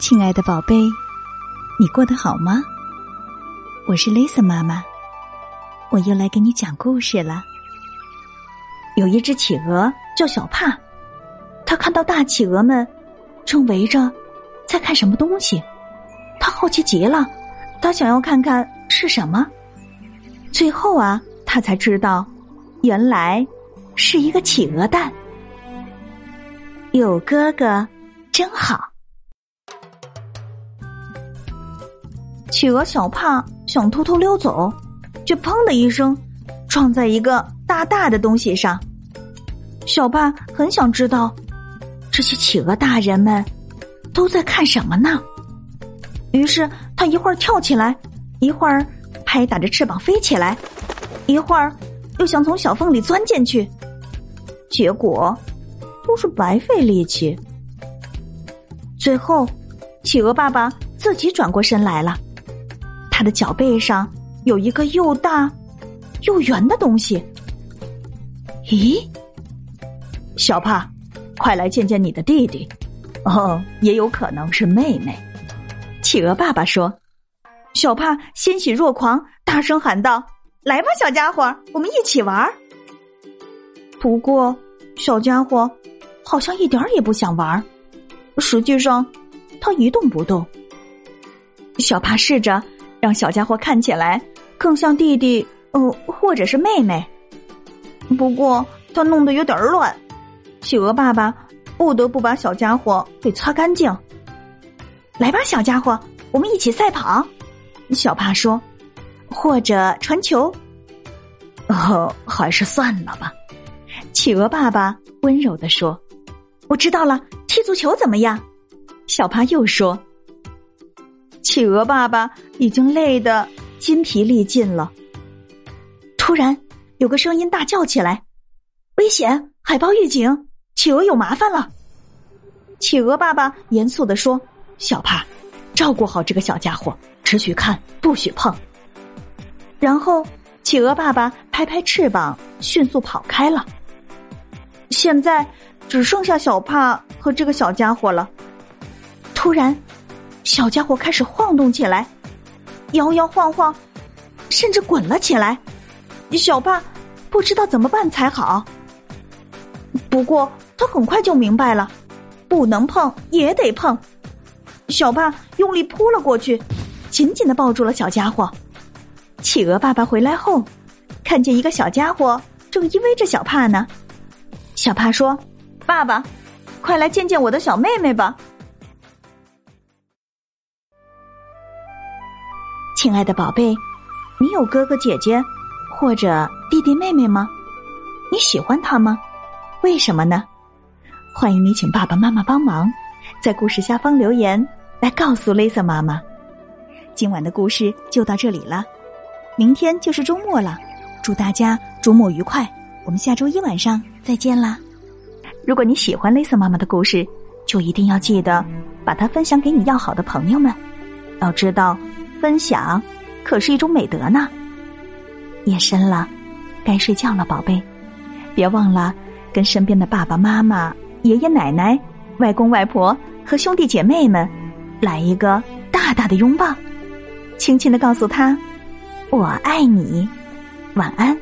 亲爱的宝贝，你过得好吗？我是 Lisa 妈妈，我又来给你讲故事了。有一只企鹅叫小帕，他看到大企鹅们正围着在看什么东西，他好奇极了，他想要看看是什么。最后啊，他才知道，原来是一个企鹅蛋。有哥哥真好。企鹅小帕想偷偷溜走，却砰的一声撞在一个大大的东西上。小帕很想知道这些企鹅大人们都在看什么呢？于是他一会儿跳起来，一会儿拍打着翅膀飞起来，一会儿又想从小缝里钻进去，结果都是白费力气。最后，企鹅爸爸自己转过身来了。他的脚背上有一个又大又圆的东西。咦，小帕，快来见见你的弟弟。哦，也有可能是妹妹。企鹅爸爸说。小帕欣喜若狂，大声喊道：“来吧，小家伙，我们一起玩。”不过，小家伙好像一点也不想玩。实际上，他一动不动。小帕试着。让小家伙看起来更像弟弟，呃，或者是妹妹。不过他弄得有点乱，企鹅爸爸不得不把小家伙给擦干净。来吧，小家伙，我们一起赛跑。小帕说：“或者传球。”哦，还是算了吧。企鹅爸爸温柔的说：“我知道了，踢足球怎么样？”小帕又说。企鹅爸爸已经累得筋疲力尽了。突然，有个声音大叫起来：“危险！海豹预警！企鹅有麻烦了！”企鹅爸爸严肃的说：“小帕，照顾好这个小家伙，只许看，不许碰。”然后，企鹅爸爸拍拍翅膀，迅速跑开了。现在只剩下小帕和这个小家伙了。突然。小家伙开始晃动起来，摇摇晃晃，甚至滚了起来。小帕不知道怎么办才好。不过他很快就明白了，不能碰也得碰。小帕用力扑了过去，紧紧的抱住了小家伙。企鹅爸爸回来后，看见一个小家伙正依偎着小帕呢。小帕说：“爸爸，快来见见我的小妹妹吧。”亲爱的宝贝，你有哥哥姐姐或者弟弟妹妹吗？你喜欢他吗？为什么呢？欢迎你请爸爸妈妈帮忙，在故事下方留言来告诉 Lisa 妈妈。今晚的故事就到这里了，明天就是周末了，祝大家周末愉快！我们下周一晚上再见啦！如果你喜欢 Lisa 妈妈的故事，就一定要记得把它分享给你要好的朋友们。要知道。分享可是一种美德呢。夜深了，该睡觉了，宝贝，别忘了跟身边的爸爸妈妈、爷爷奶奶、外公外婆和兄弟姐妹们来一个大大的拥抱，轻轻的告诉他：“我爱你，晚安。”